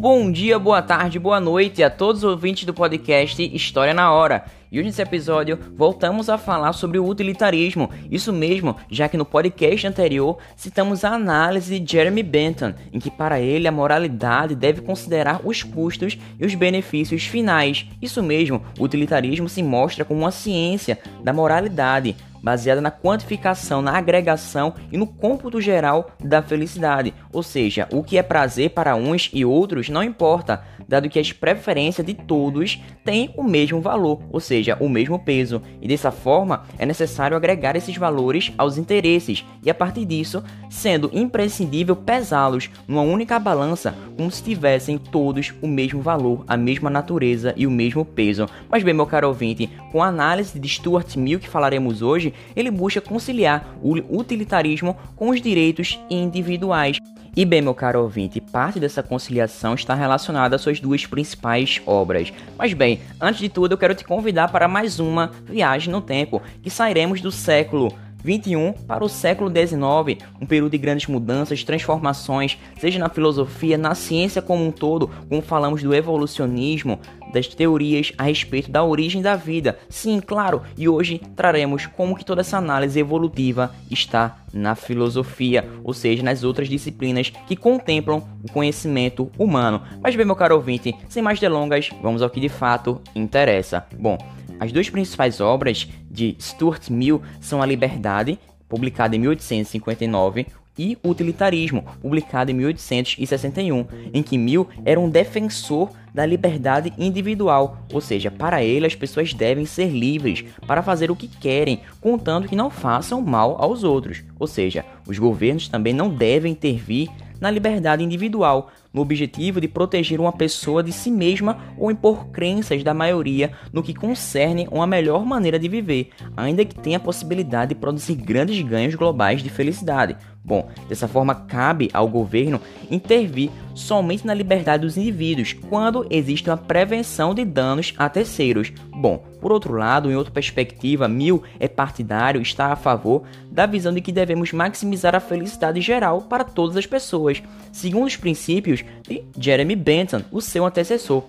bom dia, boa tarde, boa noite a todos os ouvintes do podcast História na Hora. E hoje nesse episódio voltamos a falar sobre o utilitarismo. Isso mesmo, já que no podcast anterior citamos a análise de Jeremy Bentham, em que para ele a moralidade deve considerar os custos e os benefícios finais. Isso mesmo, o utilitarismo se mostra como uma ciência da moralidade, baseada na quantificação, na agregação e no cômputo geral da felicidade. Ou seja, o que é prazer para uns e outros não importa, dado que as preferências de todos têm o mesmo valor, ou seja, o mesmo peso. E dessa forma, é necessário agregar esses valores aos interesses e a partir disso, sendo imprescindível pesá-los numa única balança, como se tivessem todos o mesmo valor, a mesma natureza e o mesmo peso. Mas bem, meu caro ouvinte, com a análise de Stuart Mill que falaremos hoje, ele busca conciliar o utilitarismo com os direitos individuais. E bem, meu caro ouvinte, parte dessa conciliação está relacionada às suas duas principais obras. Mas bem, antes de tudo, eu quero te convidar para mais uma viagem no tempo, que sairemos do século 21 para o século 19, um período de grandes mudanças, transformações, seja na filosofia, na ciência como um todo, como falamos do evolucionismo, das teorias a respeito da origem da vida. Sim, claro, e hoje traremos como que toda essa análise evolutiva está na filosofia, ou seja, nas outras disciplinas que contemplam o conhecimento humano. Mas bem, meu caro ouvinte, sem mais delongas, vamos ao que de fato interessa. Bom, as duas principais obras de Stuart Mill são A Liberdade, publicada em 1859, e Utilitarismo, publicado em 1861, em que Mill era um defensor da liberdade individual, ou seja, para ele as pessoas devem ser livres para fazer o que querem, contando que não façam mal aos outros, ou seja, os governos também não devem intervir na liberdade individual, no objetivo de proteger uma pessoa de si mesma ou impor crenças da maioria no que concerne uma melhor maneira de viver, ainda que tenha a possibilidade de produzir grandes ganhos globais de felicidade. Bom, dessa forma cabe ao governo intervir somente na liberdade dos indivíduos quando existe uma prevenção de danos a terceiros. Bom, por outro lado, em outra perspectiva, Mill é partidário, está a favor da visão de que devemos maximizar a felicidade geral para todas as pessoas, segundo os princípios de Jeremy Bentham, o seu antecessor.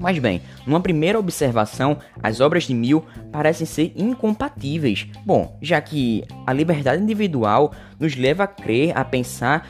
Mas bem, numa primeira observação, as obras de Mill parecem ser incompatíveis. Bom, já que a liberdade individual nos leva a crer, a pensar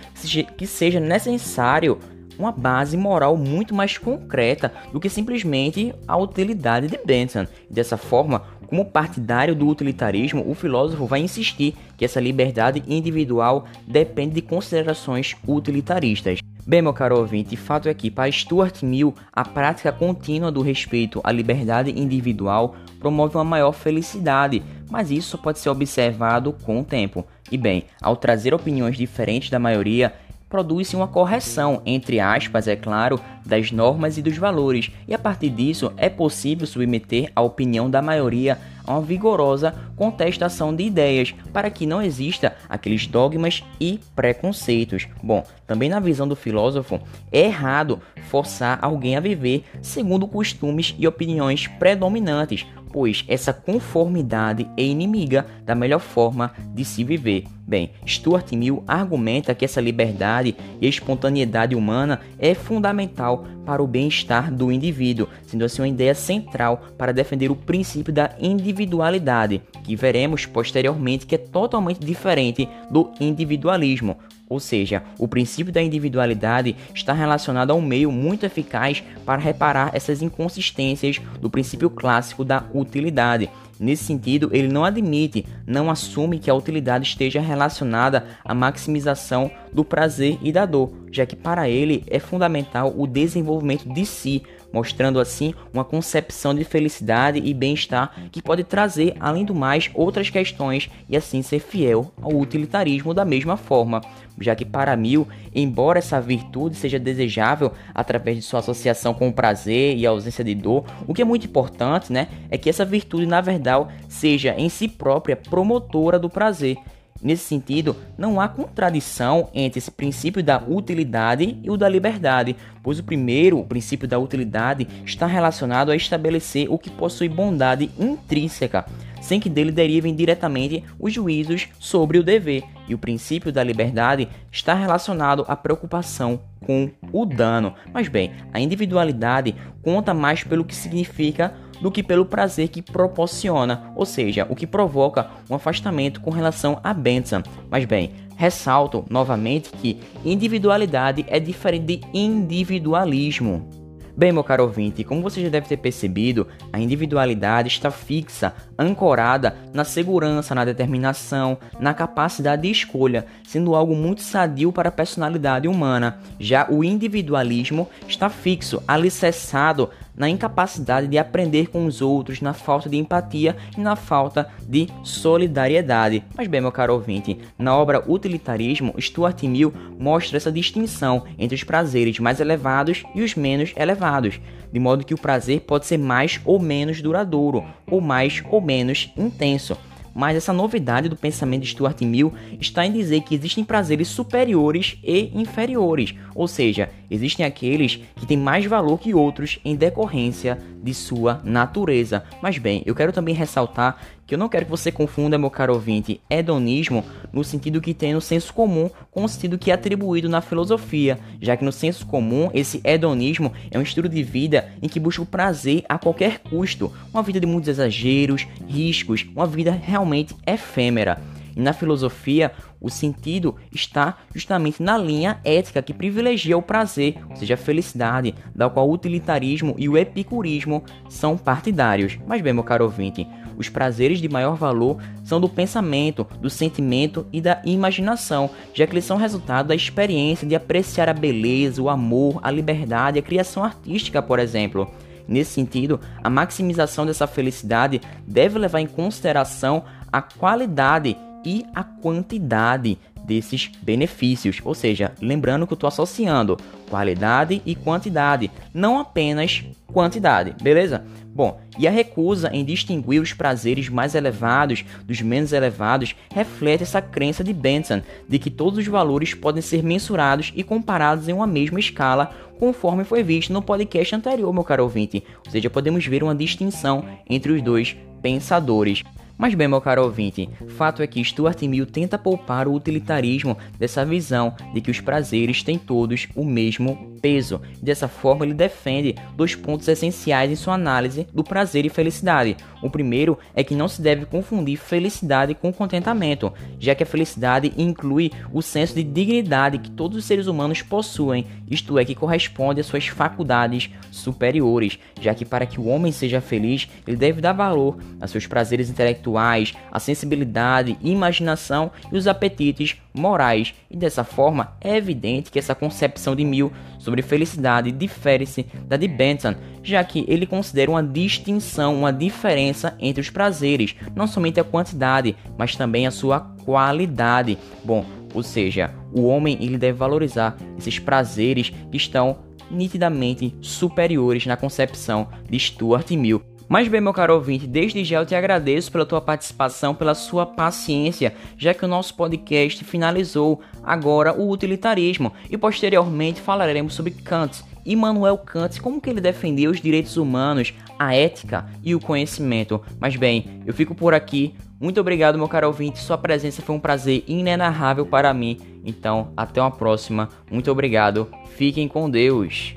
que seja necessário uma base moral muito mais concreta do que simplesmente a utilidade de Bentham. Dessa forma, como partidário do utilitarismo, o filósofo vai insistir que essa liberdade individual depende de considerações utilitaristas. Bem, meu caro ouvinte, fato é que para Stuart Mill, a prática contínua do respeito à liberdade individual promove uma maior felicidade, mas isso pode ser observado com o tempo. E bem, ao trazer opiniões diferentes da maioria, produz-se uma correção, entre aspas, é claro, das normas e dos valores, e a partir disso é possível submeter a opinião da maioria a uma vigorosa contestação de ideias, para que não exista aqueles dogmas e preconceitos. Bom, também na visão do filósofo, é errado forçar alguém a viver segundo costumes e opiniões predominantes, pois essa conformidade é inimiga da melhor forma de se viver. Bem, Stuart Mill argumenta que essa liberdade e espontaneidade humana é fundamental para o bem-estar do indivíduo, sendo assim uma ideia central para defender o princípio da individualidade, que veremos posteriormente que é totalmente diferente do individualismo, ou seja, o princípio da individualidade está relacionado a um meio muito eficaz para reparar essas inconsistências do princípio clássico da utilidade. Nesse sentido, ele não admite, não assume que a utilidade esteja relacionada à maximização do prazer e da dor, já que para ele é fundamental o desenvolvimento de si, mostrando assim uma concepção de felicidade e bem-estar que pode trazer, além do mais, outras questões e assim ser fiel ao utilitarismo da mesma forma, já que para Mill, embora essa virtude seja desejável através de sua associação com o prazer e a ausência de dor, o que é muito importante, né, é que essa virtude na verdade seja em si própria promotora do prazer Nesse sentido, não há contradição entre esse princípio da utilidade e o da liberdade, pois o primeiro, o princípio da utilidade, está relacionado a estabelecer o que possui bondade intrínseca, sem que dele derivem diretamente os juízos sobre o dever. E o princípio da liberdade está relacionado à preocupação com o dano. Mas bem, a individualidade conta mais pelo que significa do que pelo prazer que proporciona, ou seja, o que provoca um afastamento com relação a Bentham. Mas bem, ressalto novamente que individualidade é diferente de individualismo. Bem, meu caro ouvinte, como você já deve ter percebido, a individualidade está fixa, ancorada na segurança, na determinação, na capacidade de escolha, sendo algo muito sadio para a personalidade humana. Já o individualismo está fixo, alicerçado na incapacidade de aprender com os outros, na falta de empatia e na falta de solidariedade. Mas bem, meu caro ouvinte, na obra Utilitarismo, Stuart Mill mostra essa distinção entre os prazeres mais elevados e os menos elevados, de modo que o prazer pode ser mais ou menos duradouro, ou mais ou menos intenso. Mas essa novidade do pensamento de Stuart Mill está em dizer que existem prazeres superiores e inferiores, ou seja, existem aqueles que têm mais valor que outros em decorrência de sua natureza. Mas bem, eu quero também ressaltar que eu não quero que você confunda, meu caro ouvinte, hedonismo no sentido que tem no senso comum com o sentido que é atribuído na filosofia, já que no senso comum esse hedonismo é um estilo de vida em que busca o prazer a qualquer custo, uma vida de muitos exageros, riscos, uma vida realmente efêmera. E na filosofia, o sentido está justamente na linha ética que privilegia o prazer, ou seja, a felicidade, da qual o utilitarismo e o epicurismo são partidários. Mas bem, meu caro ouvinte, os prazeres de maior valor são do pensamento, do sentimento e da imaginação, já que eles são resultado da experiência de apreciar a beleza, o amor, a liberdade, a criação artística, por exemplo. Nesse sentido, a maximização dessa felicidade deve levar em consideração a qualidade e a quantidade desses benefícios. Ou seja, lembrando que eu estou associando qualidade e quantidade, não apenas quantidade, beleza? Bom, e a recusa em distinguir os prazeres mais elevados dos menos elevados reflete essa crença de Bentham de que todos os valores podem ser mensurados e comparados em uma mesma escala, conforme foi visto no podcast anterior, meu caro ouvinte. Ou seja, podemos ver uma distinção entre os dois pensadores. Mas bem, meu caro ouvinte, fato é que Stuart Mill tenta poupar o utilitarismo dessa visão de que os prazeres têm todos o mesmo peso. Dessa forma, ele defende dois pontos essenciais em sua análise do prazer e felicidade. O primeiro é que não se deve confundir felicidade com contentamento, já que a felicidade inclui o senso de dignidade que todos os seres humanos possuem, isto é, que corresponde às suas faculdades superiores, já que para que o homem seja feliz, ele deve dar valor a seus prazeres intelectuais intelectuais, a sensibilidade, imaginação e os apetites morais. E dessa forma, é evidente que essa concepção de Mill sobre felicidade difere-se da de Bentham, já que ele considera uma distinção, uma diferença entre os prazeres, não somente a quantidade, mas também a sua qualidade. Bom, ou seja, o homem ele deve valorizar esses prazeres que estão nitidamente superiores na concepção de Stuart Mill. Mas bem, meu caro ouvinte, desde já eu te agradeço pela tua participação, pela sua paciência, já que o nosso podcast finalizou agora o utilitarismo e posteriormente falaremos sobre Kant. Immanuel Kant, como que ele defendeu os direitos humanos, a ética e o conhecimento. Mas bem, eu fico por aqui. Muito obrigado, meu caro ouvinte. Sua presença foi um prazer inenarrável para mim. Então, até uma próxima. Muito obrigado. Fiquem com Deus.